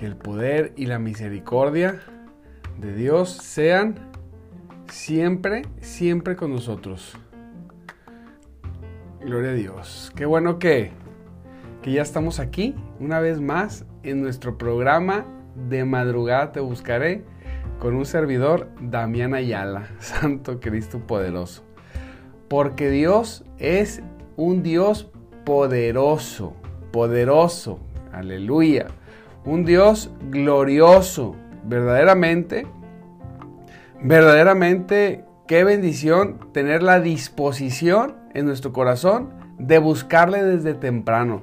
Que el poder y la misericordia de Dios sean siempre, siempre con nosotros. Gloria a Dios. Qué bueno que, que ya estamos aquí una vez más en nuestro programa de madrugada te buscaré con un servidor, Damián Ayala, Santo Cristo poderoso. Porque Dios es un Dios poderoso, poderoso, aleluya. Un Dios glorioso, verdaderamente, verdaderamente, qué bendición tener la disposición en nuestro corazón de buscarle desde temprano.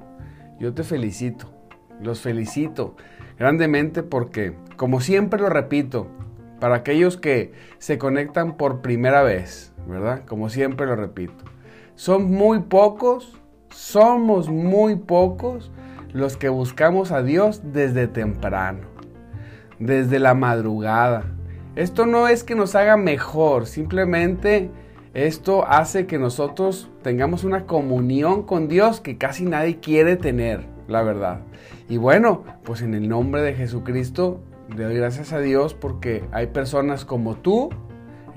Yo te felicito, los felicito grandemente porque, como siempre lo repito, para aquellos que se conectan por primera vez, ¿verdad? Como siempre lo repito. Son muy pocos, somos muy pocos los que buscamos a Dios desde temprano, desde la madrugada. Esto no es que nos haga mejor, simplemente esto hace que nosotros tengamos una comunión con Dios que casi nadie quiere tener, la verdad. Y bueno, pues en el nombre de Jesucristo le doy gracias a Dios porque hay personas como tú,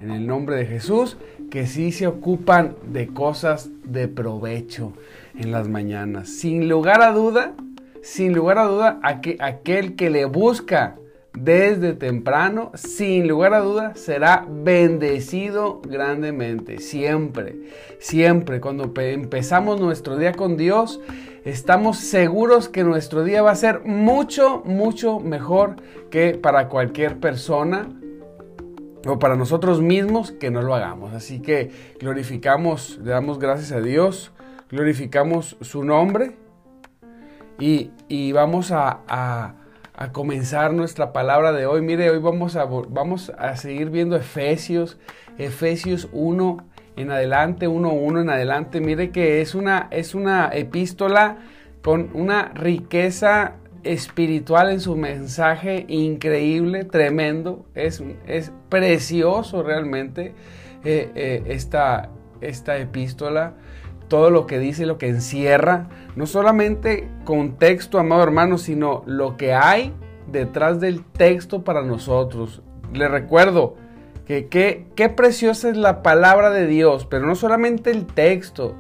en el nombre de Jesús, que sí se ocupan de cosas de provecho en las mañanas. Sin lugar a duda, sin lugar a duda, aquel que le busca desde temprano, sin lugar a duda, será bendecido grandemente. Siempre, siempre, cuando empezamos nuestro día con Dios, estamos seguros que nuestro día va a ser mucho, mucho mejor que para cualquier persona o para nosotros mismos que no lo hagamos. Así que glorificamos, le damos gracias a Dios, glorificamos su nombre y, vamos a, a, comenzar nuestra palabra de hoy. Mire, hoy vamos a, vamos a seguir viendo Efesios, Efesios 1 en adelante, 1.1 en adelante. Mire que es una, es una epístola con una riqueza espiritual en su mensaje increíble, tremendo. Es, es precioso realmente eh, eh, esta, esta epístola. Todo lo que dice, lo que encierra, no solamente contexto, amado hermano, sino lo que hay detrás del texto para nosotros. Le recuerdo, que qué preciosa es la palabra de Dios, pero no solamente el texto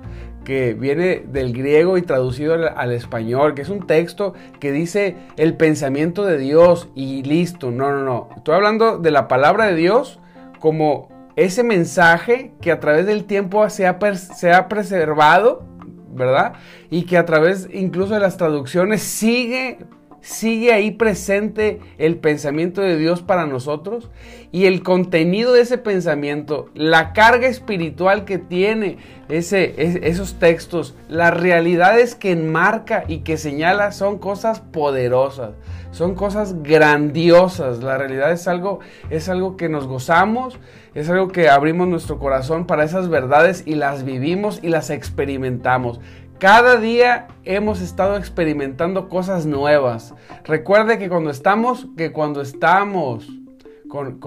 que viene del griego y traducido al, español, que es un texto que dice el pensamiento de Dios y listo. No, no, no. Estoy hablando de la palabra de Dios como ese mensaje que a través del tiempo se ha, se ha preservado, ¿verdad? Y que a través incluso de las traducciones sigue sigue ahí presente el pensamiento de Dios para nosotros y el contenido de ese pensamiento, la carga espiritual que tiene ese, esos textos, las realidades que enmarca y que señala son cosas poderosas, son cosas grandiosas. La realidad es algo, es algo que nos gozamos, es algo que abrimos nuestro corazón para esas verdades y las vivimos y las experimentamos. Cada día hemos estado experimentando cosas nuevas. Recuerde que cuando estamos, que cuando estamos con,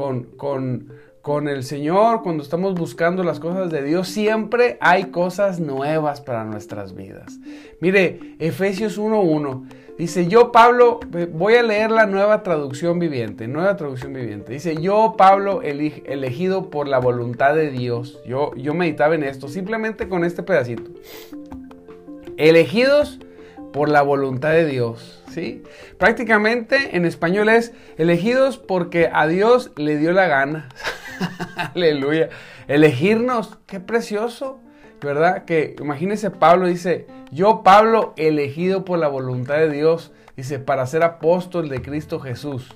con, el Señor, cuando estamos buscando las cosas de Dios, siempre hay cosas nuevas para nuestras vidas. Mire, Efesios 1.1 dice, yo Pablo, voy a leer la nueva traducción viviente, nueva traducción viviente. Dice, yo Pablo, elegido por la voluntad de Dios. Yo, yo meditaba en esto, simplemente con este pedacito elegidos por la voluntad de Dios. ¿sí? Prácticamente en español es elegidos porque a Dios le dio la gana. Aleluya. Elegirnos, qué precioso. ¿Verdad? Que imagínese Pablo dice, yo Pablo elegido por la voluntad de Dios, dice, para ser apóstol de Cristo Jesús.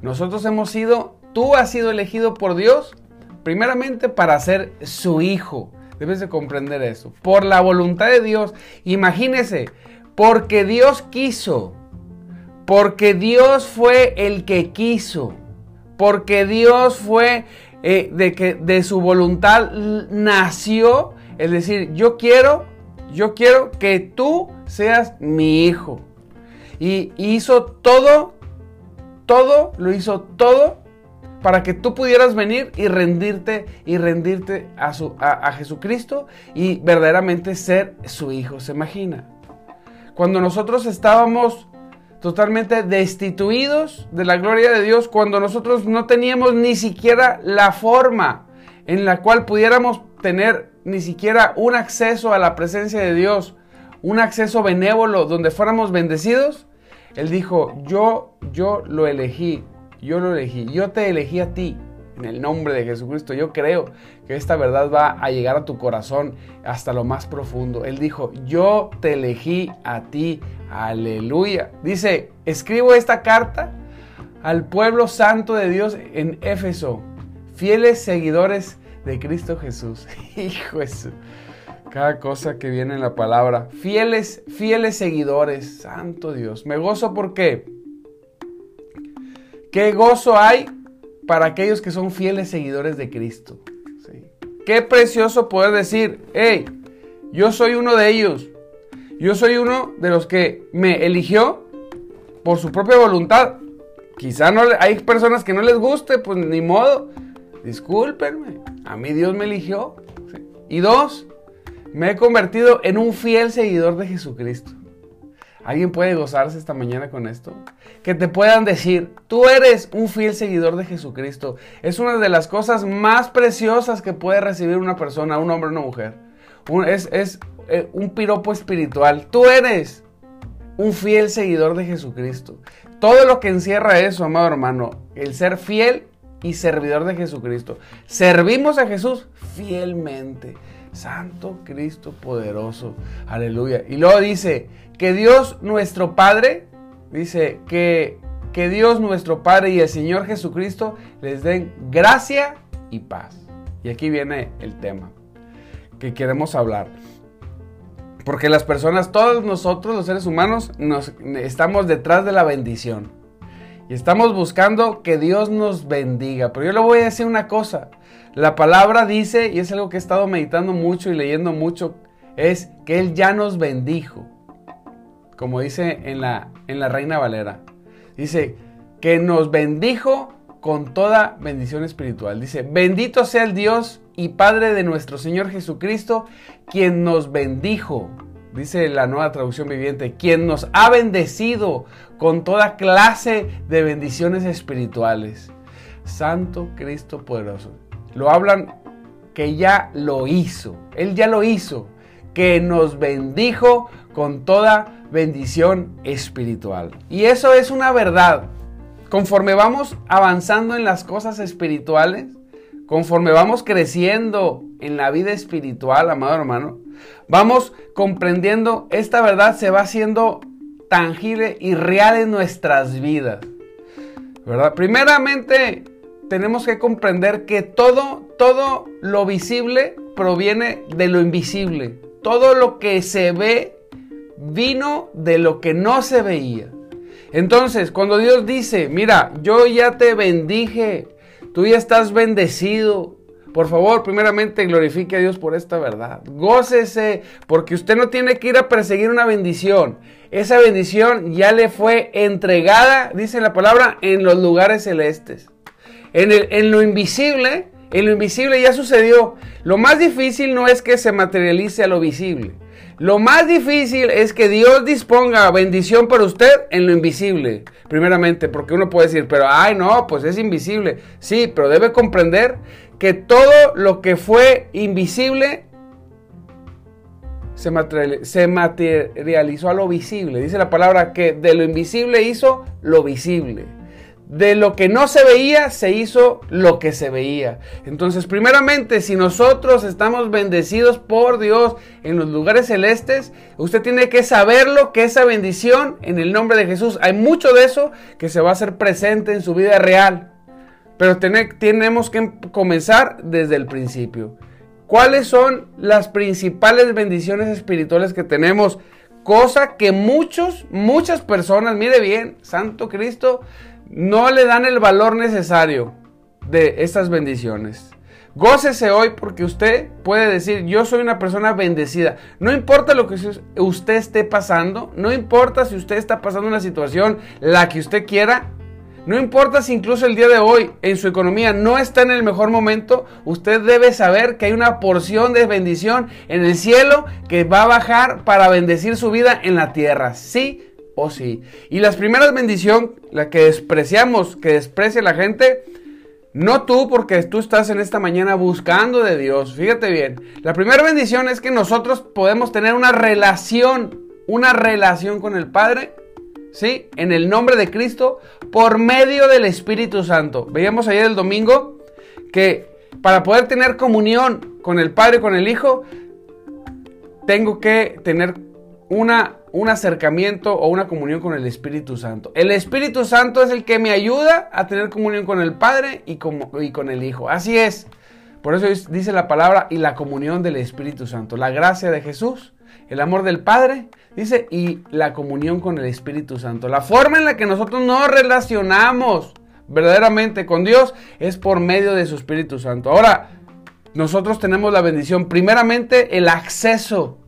Nosotros hemos sido, tú has sido elegido por Dios, primeramente para ser su hijo. Debes de comprender eso. Por la voluntad de Dios, imagínese, porque Dios quiso, porque Dios fue el que quiso, porque Dios fue eh, de que de su voluntad nació, es decir, yo quiero, yo quiero que tú seas mi hijo. Y hizo todo, todo, lo hizo todo para que tú pudieras venir y rendirte y rendirte a, su, a, Jesucristo y verdaderamente ser su hijo. ¿Se imagina? Cuando nosotros estábamos totalmente destituidos de la gloria de Dios, cuando nosotros no teníamos ni siquiera la forma en la cual pudiéramos tener ni siquiera un acceso a la presencia de Dios, un acceso benévolo donde fuéramos bendecidos, Él dijo, yo, yo lo elegí, yo lo elegí, yo te elegí a ti. En el nombre de Jesucristo, yo creo que esta verdad va a llegar a tu corazón hasta lo más profundo. Él dijo, yo te elegí a ti. Aleluya. Dice, escribo esta carta al pueblo santo de Dios en Éfeso, fieles seguidores de Cristo Jesús. Hijo Jesús. Cada cosa que viene en la palabra. Fieles, fieles seguidores. Santo Dios. Me gozo porque Qué gozo hay para aquellos que son fieles seguidores de Cristo. Qué precioso poder decir, hey, yo soy uno de ellos. Yo soy uno de los que me eligió por su propia voluntad. Quizá no hay personas que no les guste, pues ni modo. Discúlpenme, a mí Dios me eligió. Y dos, me he convertido en un fiel seguidor de Jesucristo. ¿Alguien puede gozarse esta mañana con esto? Que te puedan decir, tú eres un fiel seguidor de Jesucristo. Es una de las cosas más preciosas que puede recibir una persona, un hombre o una mujer. es, es eh, un piropo espiritual. Tú eres un fiel seguidor de Jesucristo. Todo lo que encierra eso, amado hermano, el ser fiel y servidor de Jesucristo. Servimos a Jesús fielmente. Santo Cristo poderoso. Aleluya. Y luego dice, que Dios nuestro Padre, dice, que, que Dios nuestro Padre y el Señor Jesucristo les den gracia y paz. Y aquí viene el tema que queremos hablar. Porque las personas, todos nosotros, los seres humanos, nos, estamos detrás de la bendición. Y estamos buscando que Dios nos bendiga. Pero yo le voy a decir una cosa. La palabra dice, y es algo que he estado meditando mucho y leyendo mucho, es que Él ya nos bendijo como dice en la, en la Reina Valera. Dice, que nos bendijo con toda bendición espiritual. Dice, bendito sea el Dios y Padre de nuestro Señor Jesucristo, quien nos bendijo. Dice la nueva traducción viviente, quien nos ha bendecido con toda clase de bendiciones espirituales. Santo Cristo poderoso. Lo hablan que ya lo hizo. Él ya lo hizo. Que nos bendijo con toda bendición espiritual. Y eso es una verdad. Conforme vamos avanzando en las cosas espirituales, conforme vamos creciendo en la vida espiritual, amado hermano, vamos comprendiendo esta verdad se va haciendo tangible y real en nuestras vidas. ¿Verdad? Primeramente, tenemos que comprender que todo, todo lo visible proviene de lo invisible. Todo lo que se ve vino de lo que no se veía. Entonces, cuando Dios dice, mira, yo ya te bendije, tú ya estás bendecido, por favor, primeramente glorifique a Dios por esta verdad. Gócese, porque usted no tiene que ir a perseguir una bendición. Esa bendición ya le fue entregada, dice la palabra, en los lugares celestes. En, en lo invisible, en lo invisible ya sucedió. Lo más difícil no es que se materialice a lo visible. Lo más difícil es que Dios disponga bendición para usted en lo invisible, primeramente, porque uno puede decir, pero ay no, pues es invisible. Sí, pero debe comprender que todo lo que fue invisible se, materializó a lo visible. Dice la palabra que de lo invisible hizo lo visible de lo que no se veía, se hizo lo que se veía. Entonces, primeramente, si nosotros estamos bendecidos por Dios en los lugares celestes, usted tiene que saberlo, que esa bendición en el nombre de Jesús, hay mucho de eso que se va a hacer presente en su vida real. Pero tenemos que comenzar desde el principio. ¿Cuáles son las principales bendiciones espirituales que tenemos cosa que muchos, muchas personas, mire bien, Santo Cristo, no le dan el valor necesario de estas bendiciones. Gócese hoy porque usted puede decir, yo soy una persona bendecida. No importa lo que usted esté pasando, no importa si usted está pasando una situación, la que usted quiera, no importa si incluso el día de hoy en su economía no está en el mejor momento, usted debe saber que hay una porción de bendición en el cielo que va a bajar para bendecir su vida en la tierra. Sí o sí. Y las primeras bendiciones, la que despreciamos, que desprecia la gente, no tú porque tú estás en esta mañana buscando de Dios. Fíjate bien. La primera bendición es que nosotros podemos tener una relación, una relación con el Padre ¿sí? En el nombre de Cristo, por medio del Espíritu Santo. Veíamos ayer el domingo que para poder tener comunión con el Padre y con el Hijo, tengo que tener una, un acercamiento o una comunión con el Espíritu Santo. El Espíritu Santo es el que me ayuda a tener comunión con el Padre y con, el Hijo. Así es. Por eso dice la palabra y la comunión del Espíritu Santo. La gracia de Jesús, el amor del Padre Dice, y la comunión con el Espíritu Santo. La forma en la que nosotros nos relacionamos verdaderamente con Dios es por medio de su Espíritu Santo. Ahora, nosotros tenemos la bendición, primeramente el acceso.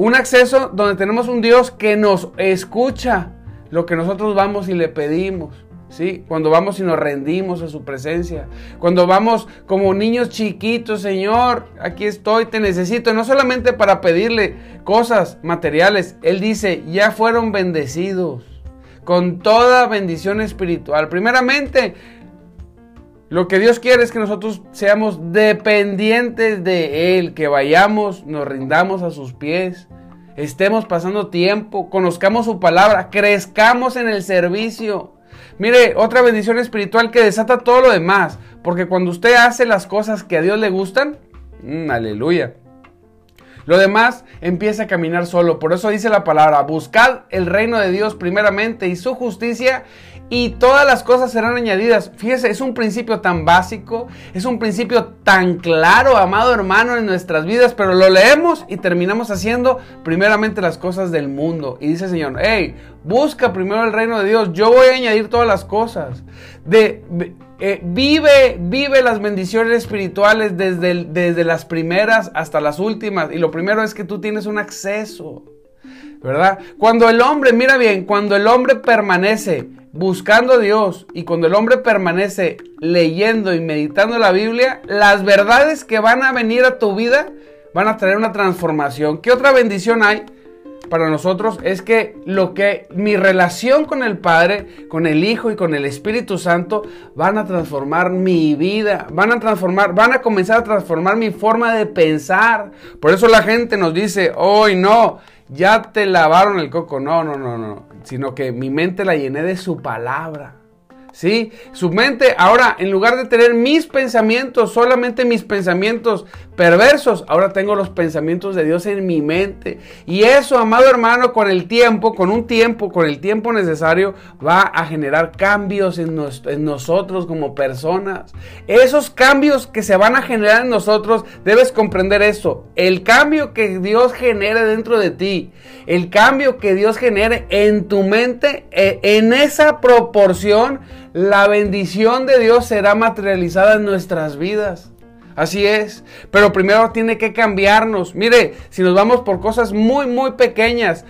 Un acceso donde tenemos un Dios que nos escucha lo que nosotros vamos y le pedimos. ¿sí? Cuando vamos y nos rendimos a su presencia. Cuando vamos como niños chiquitos, Señor, aquí estoy, te necesito. No solamente para pedirle cosas materiales. Él dice, ya fueron bendecidos con toda bendición espiritual. Primeramente, lo que Dios quiere es que nosotros seamos dependientes de Él, que vayamos, nos rindamos a sus pies, estemos pasando tiempo, conozcamos su palabra, crezcamos en el servicio. Mire, otra bendición espiritual que desata todo lo demás. Porque cuando usted hace las cosas que a Dios le gustan, mm, aleluya. Lo demás empieza a caminar solo. Por eso dice la palabra, buscad el reino de Dios primeramente y su justicia y todas las cosas serán añadidas. Fíjese, es un principio tan básico, es un principio tan claro, amado hermano, en nuestras vidas, pero lo leemos y terminamos haciendo primeramente las cosas del mundo. Y dice el Señor, hey, busca primero el reino de Dios, yo voy a añadir todas las cosas. De, eh, vive, vive las bendiciones espirituales desde, desde las primeras hasta las últimas. Y lo primero es que tú tienes un acceso. ¿verdad? Cuando el hombre, mira bien, cuando el hombre permanece buscando a Dios y cuando el hombre permanece leyendo y meditando la Biblia, las verdades que van a venir a tu vida van a traer una transformación. ¿Qué otra bendición hay? para nosotros es que lo que mi relación con el Padre, con el Hijo y con el Espíritu Santo van a transformar mi vida, van a transformar, van a comenzar a transformar mi forma de pensar. Por eso la gente nos dice, hoy no, ya te lavaron el coco. No, no, no, no. Sino que mi mente la llené de su palabra. ¿Sí? Su mente ahora, en lugar de tener mis pensamientos, solamente mis pensamientos perversos, ahora tengo los pensamientos de Dios en mi mente. Y eso, amado hermano, con el tiempo, con un tiempo, con el tiempo necesario, va a generar cambios en, en nosotros como personas. Esos cambios que se van a generar en nosotros, debes comprender eso. El cambio que Dios genere dentro de ti, el cambio que Dios genere en tu mente, eh, en esa proporción, la bendición de Dios será materializada en nuestras vidas. Así es, pero primero tiene que cambiarnos. Mire, si nos vamos por cosas muy, muy pequeñas,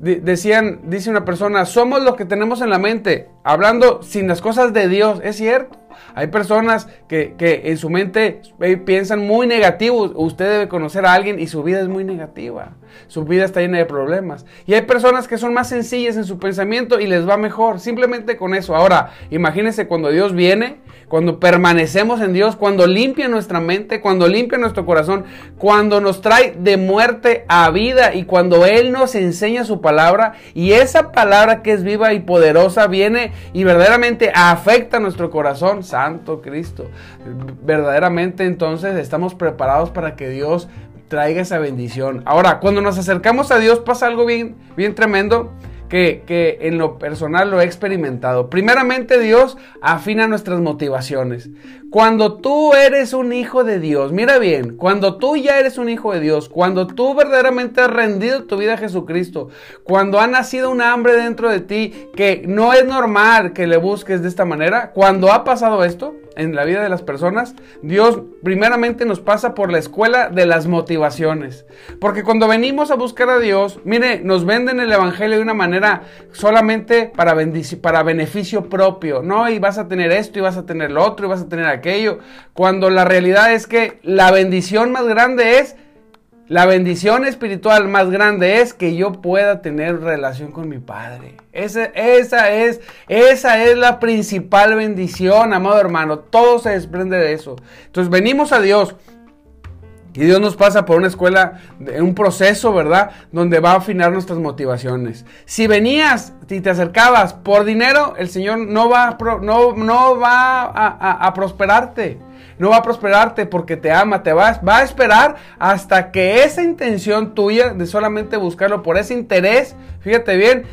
decían, dice una persona, somos lo que tenemos en la mente, hablando sin las cosas de Dios, es cierto. Hay personas que, en su mente eh, piensan muy negativo. Usted debe conocer a alguien y su vida es muy negativa. Su vida está llena de problemas. Y hay personas que son más sencillas en su pensamiento y les va mejor. Simplemente con eso. Ahora, imagínense cuando Dios viene, cuando permanecemos en Dios, cuando limpia nuestra mente, cuando limpia nuestro corazón, cuando nos trae de muerte a vida y cuando Él nos enseña su palabra. Y esa palabra que es viva y poderosa viene y verdaderamente afecta nuestro corazón Santo Cristo. Verdaderamente entonces estamos preparados para que Dios traiga esa bendición. Ahora, cuando nos acercamos a Dios pasa algo bien, bien tremendo. Que, que, en lo personal lo he experimentado. Primeramente Dios afina nuestras motivaciones. Cuando tú eres un hijo de Dios, mira bien, cuando tú ya eres un hijo de Dios, cuando tú verdaderamente has rendido tu vida a Jesucristo, cuando ha nacido un hambre dentro de ti que no es normal que le busques de esta manera, cuando ha pasado esto en la vida de las personas, Dios primeramente nos pasa por la escuela de las motivaciones. Porque cuando venimos a buscar a Dios, mire, nos venden el Evangelio de una manera solamente para, beneficio propio, ¿no? Y vas a tener esto y vas a tener lo otro y vas a tener aquello, cuando la realidad es que la bendición más grande es, la bendición espiritual más grande es que yo pueda tener relación con mi Padre. Esa, esa, es, esa es la principal bendición, amado hermano. Todo se desprende de eso. Entonces venimos a Dios. Y Dios nos pasa por una escuela, un proceso, ¿verdad? Donde va a afinar nuestras motivaciones. Si venías y te acercabas por dinero, el Señor no va, no, no va a prosperarte no va a prosperarte porque te ama, te va a esperar hasta que esa intención tuya de solamente buscarlo por ese interés, fíjate bien,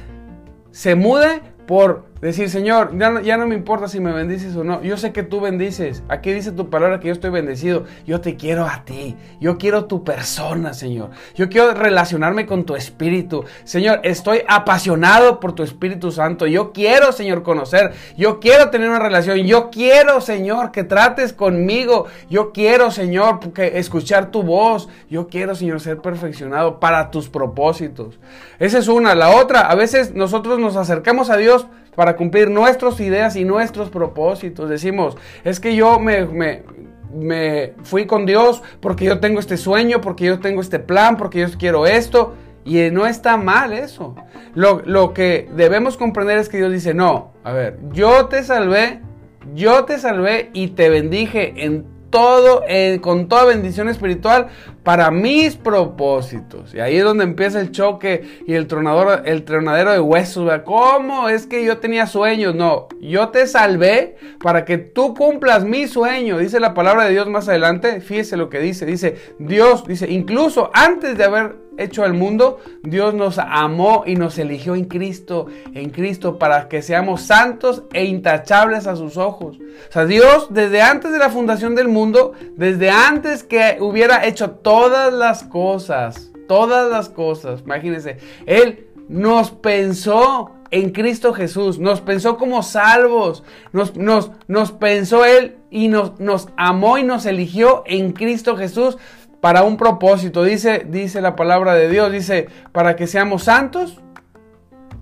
se mude por Decir, Señor, ya no, ya no, me importa si me bendices o no. Yo sé que tú bendices. Aquí dice tu palabra que yo estoy bendecido. Yo te quiero a ti. Yo quiero tu persona, Señor. Yo quiero relacionarme con tu espíritu. Señor, estoy apasionado por tu Espíritu Santo. Yo quiero, Señor, conocer. Yo quiero tener una relación. Yo quiero, Señor, que trates conmigo. Yo quiero, Señor, que escuchar tu voz. Yo quiero, Señor, ser perfeccionado para tus propósitos. Esa es una. La otra, a veces nosotros nos acercamos a Dios para cumplir nuestras ideas y nuestros propósitos. Decimos, es que yo me, me, fui con Dios porque yo tengo este sueño, porque yo tengo este plan, porque yo quiero esto. Y no está mal eso. Lo, lo, que debemos comprender es que Dios dice, no, a ver, yo te salvé, yo te salvé y te bendije en todo, con toda bendición espiritual para mis propósitos. Y ahí es donde empieza el choque y el tronador, el tronadero de huesos. ¿Cómo? Es que yo tenía sueños. No, yo te salvé para que tú cumplas mi sueño. Dice la palabra de Dios más adelante. Fíjese lo que dice. Dice, Dios, dice, incluso antes de haber hecho al mundo, Dios nos amó y nos eligió en Cristo, en Cristo, para que seamos santos e intachables a sus ojos. O sea, Dios desde antes de la fundación del mundo, desde antes que hubiera hecho todas las cosas, todas las cosas, imagínense, Él nos pensó en Cristo Jesús, nos pensó como salvos, nos, nos, pensó Él y nos, nos amó y nos eligió en Cristo Jesús para un propósito. Dice, dice la palabra de Dios, dice, para que seamos santos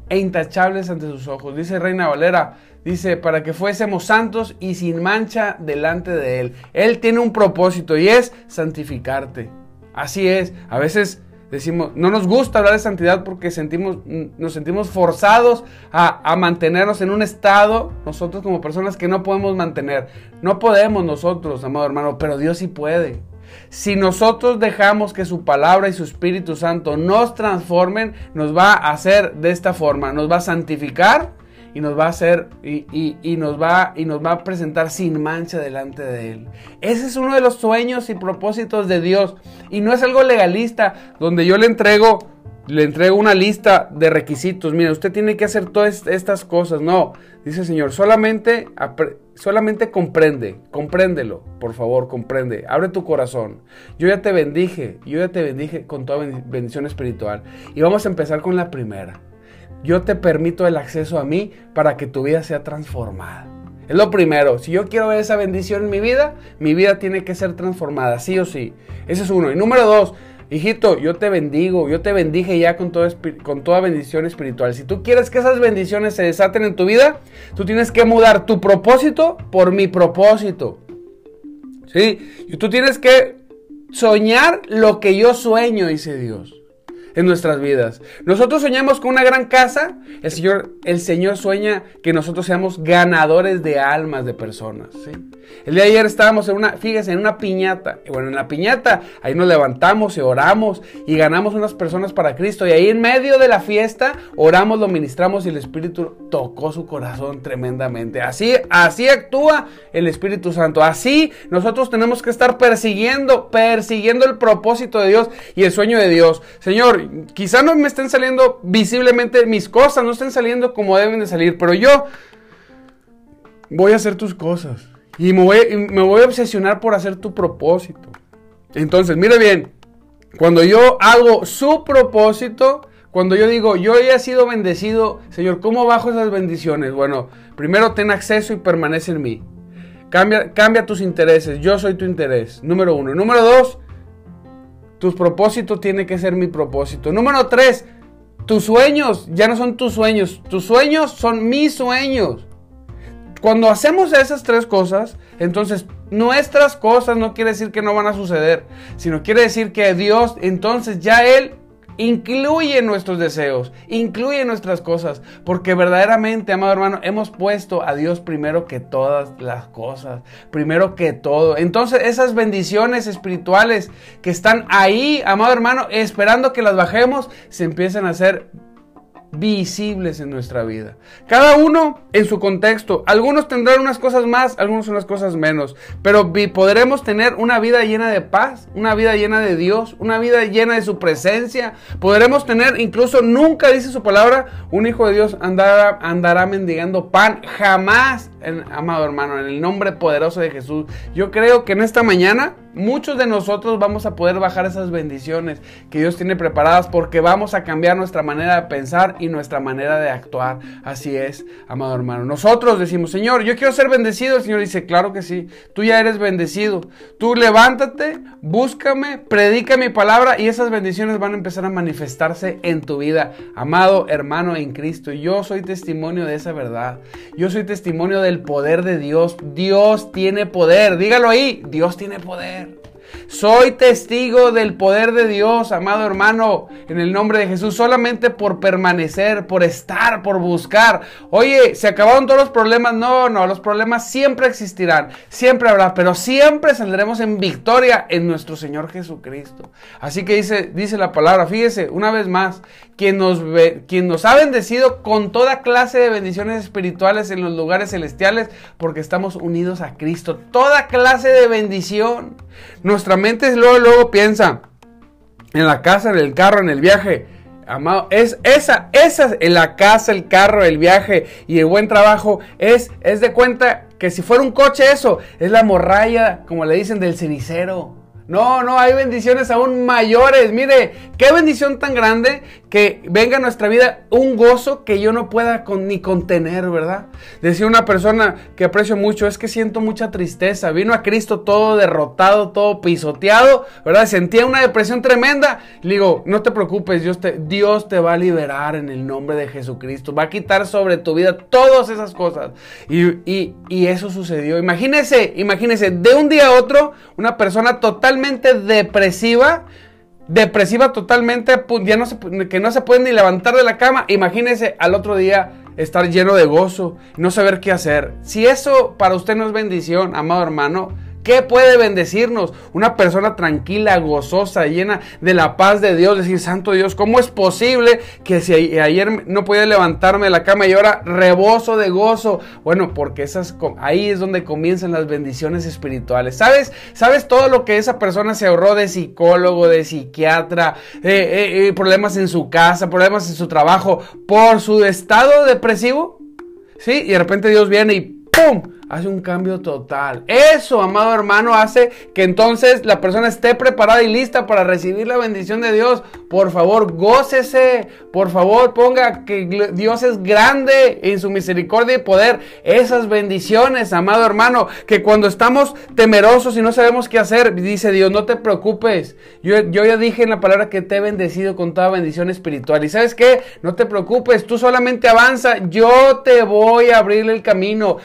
e intachables ante sus ojos. Dice Reina Valera, dice, para que fuésemos santos y sin mancha delante de Él. Él tiene un propósito y es santificarte. Así es, a veces decimos, no nos gusta hablar de santidad porque sentimos, nos sentimos forzados a, a, mantenernos en un estado, nosotros como personas que no podemos mantener. No podemos nosotros, amado hermano, pero Dios sí puede. Si nosotros dejamos que su palabra y su Espíritu Santo nos transformen, nos va a hacer de esta forma, nos va a santificar y nos va a hacer y, nos va y nos va a presentar sin mancha delante de él. Ese es uno de los sueños y propósitos de Dios y no es algo legalista donde yo le entrego le entrego una lista de requisitos. Mire, usted tiene que hacer todas estas cosas. No, dice el Señor, solamente, solamente comprende, compréndelo, por favor, comprende. Abre tu corazón. Yo ya te bendije, yo ya te bendije con toda bendición espiritual. Y vamos a empezar con la primera. Yo te permito el acceso a mí para que tu vida sea transformada. Es lo primero. Si yo quiero ver esa bendición en mi vida, mi vida tiene que ser transformada, sí o sí. Ese es uno. Y número dos, Hijito, yo te bendigo, yo te bendije ya con, con toda bendición espiritual. Si tú quieres que esas bendiciones se desaten en tu vida, tú tienes que mudar tu propósito por mi propósito. ¿Sí? Y tú tienes que soñar lo que yo sueño, dice Dios en nuestras vidas. Nosotros soñamos con una gran casa, el Señor, el Señor sueña que nosotros seamos ganadores de almas de personas. El día de ayer estábamos en una, fíjese, en una piñata. Y bueno, en la piñata, ahí nos levantamos y oramos y ganamos unas personas para Cristo. Y ahí en medio de la fiesta, oramos, lo ministramos y el Espíritu tocó su corazón tremendamente. Así, así actúa el Espíritu Santo. Así nosotros tenemos que estar persiguiendo, persiguiendo el propósito de Dios y el sueño de Dios. Señor, quizá no me estén saliendo visiblemente mis cosas, no estén saliendo como deben de salir, pero yo voy a hacer tus cosas. Y me voy, a obsesionar por hacer tu propósito. Entonces, mire bien, cuando yo hago su propósito, cuando yo digo, yo he sido bendecido, Señor, ¿cómo bajo esas bendiciones? Bueno, primero ten acceso y permanece en mí. Cambia tus intereses, yo soy tu interés, número uno. Número dos, tus propósitos tienen que ser mi propósito. Número tres, tus sueños ya no son tus sueños, tus sueños son mis sueños. Cuando hacemos esas tres cosas, entonces nuestras cosas no quiere decir que no van a suceder, sino quiere decir que Dios, entonces ya Él Incluye nuestros deseos, incluye nuestras cosas, porque verdaderamente, amado hermano, hemos puesto a Dios primero que todas las cosas, primero que todo. Entonces esas bendiciones espirituales que están ahí, amado hermano, esperando que las bajemos, se empiezan a hacer visibles en nuestra vida. Cada uno en su contexto. Algunos tendrán unas cosas más, algunos unas cosas menos. Pero podremos tener una vida llena de paz, una vida llena de Dios, una vida llena de su presencia. Podremos tener, incluso nunca dice su palabra, un hijo de Dios andará, andará mendigando pan. Jamás, amado hermano, en el nombre poderoso de Jesús. Yo creo que en esta mañana muchos de nosotros vamos a poder bajar esas bendiciones que Dios tiene preparadas porque vamos a cambiar nuestra manera de pensar nuestra manera de actuar. Así es, amado hermano. Nosotros decimos, Señor, yo quiero ser bendecido. El Señor dice, claro que sí, tú ya eres bendecido. Tú levántate, búscame, predica mi palabra y esas bendiciones van a empezar a manifestarse en tu vida. Amado hermano en Cristo, yo soy testimonio de esa verdad. Yo soy testimonio del poder de Dios. Dios tiene poder. Dígalo ahí, Dios tiene poder. Soy testigo del poder de Dios, amado hermano, en el nombre de Jesús, solamente por permanecer, por estar, por buscar. Oye, ¿se acabaron todos los problemas? No, no, los problemas siempre existirán, siempre habrá, pero siempre saldremos en victoria en nuestro Señor Jesucristo. Así que dice, dice la palabra, fíjese, una vez más, quien nos, ve, quien nos ha bendecido con toda clase de bendiciones espirituales en los lugares celestiales, porque estamos unidos a Cristo. Toda clase de bendición. Nuestra mente luego, luego piensa en la casa, en el carro, en el viaje. Amado, es esa, esa, en la casa, el carro, el viaje y el buen trabajo, es, es de cuenta que si fuera un coche eso, es la morralla, como le dicen, del cenicero. No, no, hay bendiciones aún mayores. Mire, qué bendición tan grande que venga a nuestra vida un gozo que yo no pueda ni contener, ¿verdad? Decía una persona que aprecio mucho, es que siento mucha tristeza. Vino a Cristo todo derrotado, todo pisoteado, ¿verdad? Sentía una depresión tremenda. Le digo, no te preocupes, Dios te, va a liberar en el nombre de Jesucristo. Va a quitar sobre tu vida todas esas cosas. Y, y eso sucedió. Imagínese, imagínese, de un día a otro, una persona totalmente depresiva depresiva totalmente, ya no se, que no se puede ni levantar de la cama. Imagínese al otro día estar lleno de gozo, no saber qué hacer. Si eso para usted no es bendición, amado hermano, ¿Qué puede bendecirnos? Una persona tranquila, gozosa, llena de la paz de Dios. Decir, Santo Dios, ¿cómo es posible que si ayer no podía levantarme de la cama y ahora rebozo de gozo? Bueno, porque esas, ahí es donde comienzan las bendiciones espirituales. ¿Sabes? ¿Sabes todo lo que esa persona se ahorró de psicólogo, de psiquiatra, eh, eh, eh, problemas en su casa, problemas en su trabajo, por su estado depresivo? ¿Sí? Y de repente Dios viene y ¡pum! Hace un cambio total. Eso, amado hermano, hace que entonces la persona esté preparada y lista para recibir la bendición de Dios. Por favor, gócese. Por favor, ponga que Dios es grande en su misericordia y poder. Esas bendiciones, amado hermano, que cuando estamos temerosos y no sabemos qué hacer, dice Dios, no te preocupes. Yo, ya dije en la palabra que te he bendecido con toda bendición espiritual. Y sabes qué, no te preocupes, tú solamente avanza. Yo te voy a abrir el camino.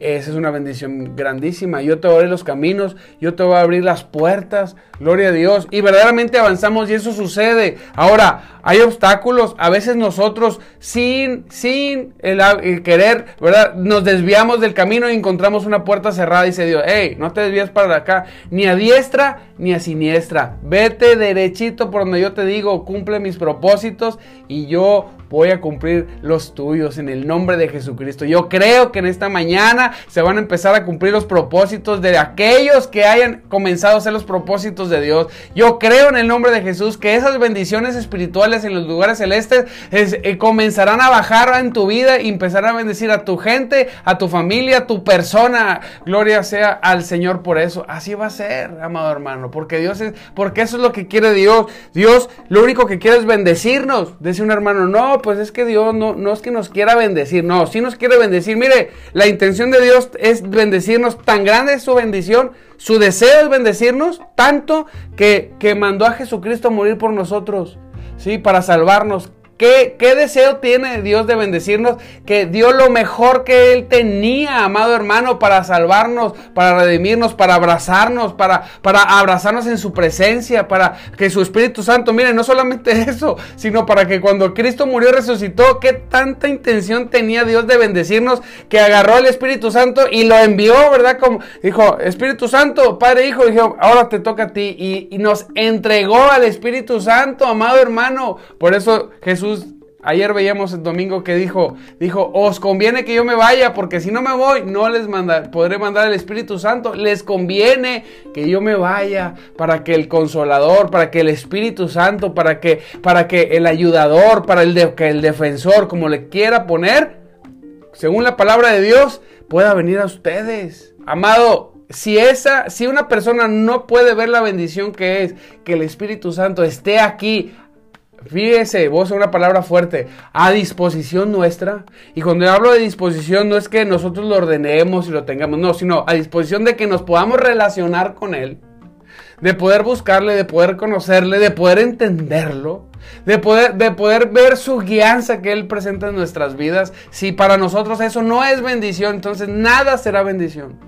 Esa es una bendición grandísima. Yo te voy los caminos, yo te voy a abrir las puertas. Gloria a Dios. Y verdaderamente avanzamos y eso sucede. Ahora, hay obstáculos. A veces nosotros, sin, sin el, querer, ¿verdad? Nos desviamos del camino y encontramos una puerta cerrada. Y se Dios, hey, no te desvías para acá, ni a diestra ni a siniestra. Vete derechito por donde yo te digo, cumple mis propósitos y yo voy a cumplir los tuyos en el nombre de Jesucristo. Yo creo que en esta mañana se van a empezar a cumplir los propósitos de aquellos que hayan comenzado a hacer los propósitos de Dios. Yo creo en el nombre de Jesús que esas bendiciones espirituales en los lugares celestes eh, comenzarán a bajar en tu vida y empezarán a bendecir a tu gente, a tu familia, a tu persona. Gloria sea al Señor por eso. Así va a ser, amado hermano, porque Dios es, porque eso es lo que quiere Dios. Dios lo único que quiere es bendecirnos. Dice un hermano, no, pues es que Dios no, no es que nos quiera bendecir, no, sí nos quiere bendecir. Mire, la intención de Dios es bendecirnos, tan grande es su bendición su deseo es bendecirnos tanto que, que mandó a Jesucristo a morir por nosotros, ¿sí? Para salvarnos. ¿Qué, deseo tiene Dios de bendecirnos? Que dio lo mejor que Él tenía, amado hermano, para salvarnos, para redimirnos, para abrazarnos, para, para abrazarnos en su presencia, para que su Espíritu Santo, miren, no solamente eso, sino para que cuando Cristo murió y resucitó, qué tanta intención tenía Dios de bendecirnos, que agarró al Espíritu Santo y lo envió, ¿verdad? Como dijo, Espíritu Santo, Padre, Hijo, dijo, ahora te toca a ti. Y nos entregó al Espíritu Santo, amado hermano. Por eso Jesús Ayer veíamos el domingo que dijo, dijo, os conviene que yo me vaya, porque si no me voy, no les manda, podré mandar el Espíritu Santo. Les conviene que yo me vaya para que el consolador, para que el Espíritu Santo, para que, para que el ayudador, para el, que el defensor, como le quiera poner, según la palabra de Dios, pueda venir a ustedes. Amado, si esa, si una persona no puede ver la bendición que es que el Espíritu Santo esté aquí Fíjese, vos una palabra fuerte, a disposición nuestra. Y cuando hablo de disposición no es que nosotros lo ordenemos y lo tengamos, no, sino a disposición de que nos podamos relacionar con Él, de poder buscarle, de poder conocerle, de poder entenderlo, de poder, de poder ver su guianza que Él presenta en nuestras vidas. Si para nosotros eso no es bendición, entonces nada será bendición.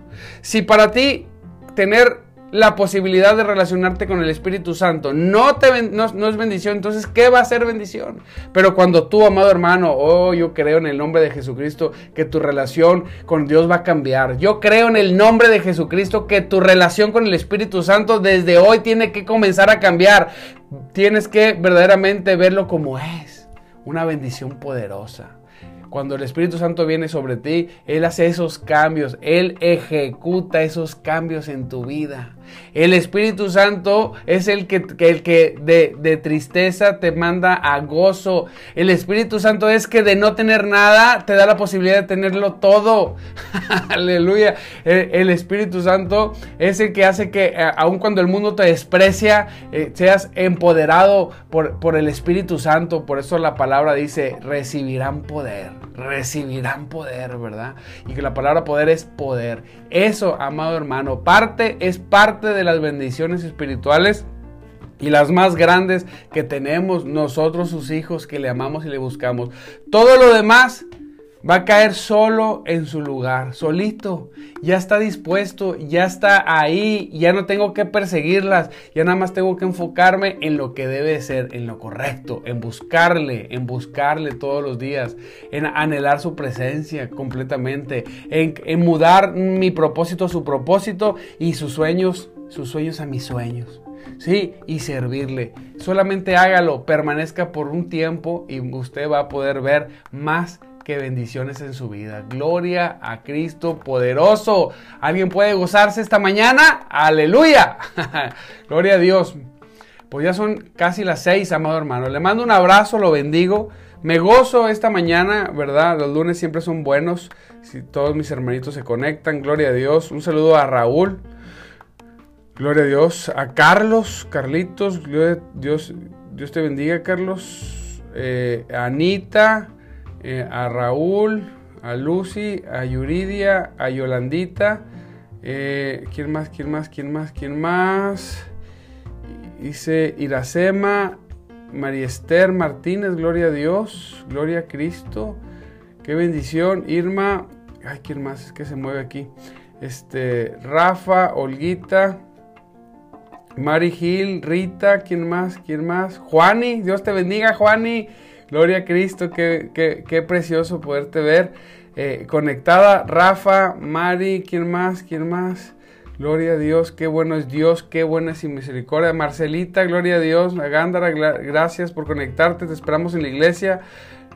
Si para ti tener la posibilidad de relacionarte con el Espíritu Santo no, te, no, es bendición, entonces ¿qué va a ser bendición? Pero cuando tú, amado hermano, oh, yo creo en el nombre de Jesucristo que tu relación con Dios va a cambiar. Yo creo en el nombre de Jesucristo que tu relación con el Espíritu Santo desde hoy tiene que comenzar a cambiar. Tienes que verdaderamente verlo como es, una bendición poderosa. Cuando el Espíritu Santo viene sobre ti, Él hace esos cambios, Él ejecuta esos cambios en tu vida. El Espíritu Santo es el que, el que de, tristeza te manda a gozo. El Espíritu Santo es que de no tener nada te da la posibilidad de tenerlo todo. Aleluya. El, Espíritu Santo es el que hace que eh, aun cuando el mundo te desprecia, eh, seas empoderado por, por el Espíritu Santo. Por eso la palabra dice, recibirán poder. Recibirán poder, ¿verdad? Y que la palabra poder es poder. Eso, amado hermano, parte es parte de las bendiciones espirituales y las más grandes que tenemos nosotros sus hijos que le amamos y le buscamos. Todo lo demás va a caer solo en su lugar, solito. Ya está dispuesto, ya está ahí, ya no tengo que perseguirlas, ya nada más tengo que enfocarme en lo que debe ser, en lo correcto, en buscarle, en buscarle todos los días, en anhelar su presencia completamente, en, en mudar mi propósito a su propósito y sus sueños sus sueños a mis sueños. Sí, y servirle. Solamente hágalo, permanezca por un tiempo y usted va a poder ver más que bendiciones en su vida. Gloria a Cristo poderoso. ¿Alguien puede gozarse esta mañana? Aleluya. Gloria a Dios. Pues ya son casi las seis, amado hermano. Le mando un abrazo, lo bendigo. Me gozo esta mañana, ¿verdad? Los lunes siempre son buenos. Si todos mis hermanitos se conectan, gloria a Dios. Un saludo a Raúl. Gloria a Dios. A Carlos, Carlitos, Dios, Dios te bendiga, Carlos. Eh, a Anita, eh, a Raúl, a Lucy, a Yuridia, a Yolandita. Eh, ¿Quién más? ¿Quién más? ¿Quién más? ¿Quién más? Dice Iracema, María Esther Martínez, gloria a Dios, gloria a Cristo. Qué bendición. Irma, ay, ¿quién más? Es que se mueve aquí. Este, Rafa, Olguita. Mari Gil, Rita, ¿quién más? ¿Quién más? Juani, Dios te bendiga, Juani. Gloria a Cristo, qué, qué, precioso poderte ver. Eh, conectada, Rafa, Mari, ¿quién más? ¿Quién más? Gloria a Dios, qué bueno es Dios, qué buena es su misericordia. Marcelita, gloria a Dios. Gándara, gracias por conectarte, te esperamos en la iglesia.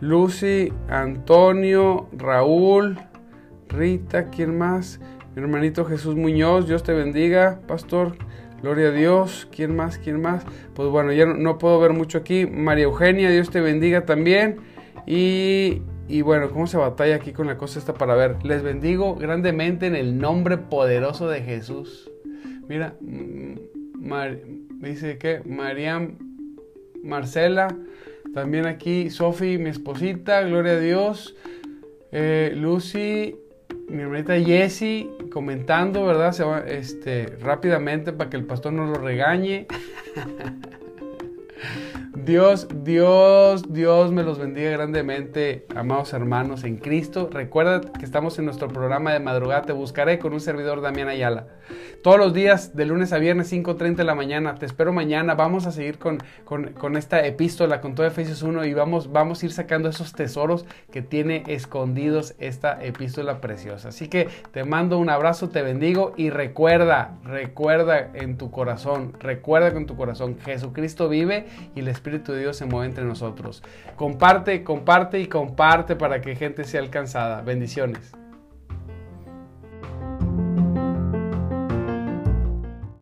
Lucy, Antonio, Raúl, Rita, ¿quién más? Mi hermanito Jesús Muñoz, Dios te bendiga, pastor. Gloria a Dios. ¿Quién más? ¿Quién más? Pues bueno, ya no, puedo ver mucho aquí. María Eugenia, Dios te bendiga también. Y, y, bueno, ¿cómo se batalla aquí con la cosa esta para ver? Les bendigo grandemente en el nombre poderoso de Jesús. Mira, mm, dice que Mariam Marcela, también aquí Sofi, mi esposita, gloria a Dios. Eh, Lucy, mi hermanita Jessie, comentando, ¿verdad? Se va, este, rápidamente para que el pastor no lo regañe. Dios, Dios, Dios me los bendiga grandemente, amados hermanos en Cristo. Recuerda que estamos en nuestro programa de madrugada, te buscaré con un servidor Damián Ayala. Todos los días, de lunes a viernes, 5.30 de la mañana. Te espero mañana. Vamos a seguir con, con, esta epístola, con todo Efesios 1 y vamos, vamos a ir sacando esos tesoros que tiene escondidos esta epístola preciosa. Así que te mando un abrazo, te bendigo y recuerda, recuerda en tu corazón, recuerda con tu corazón, Jesucristo vive y el Espíritu Dios se mueve entre nosotros. Comparte, comparte y comparte para que gente sea alcanzada. Bendiciones.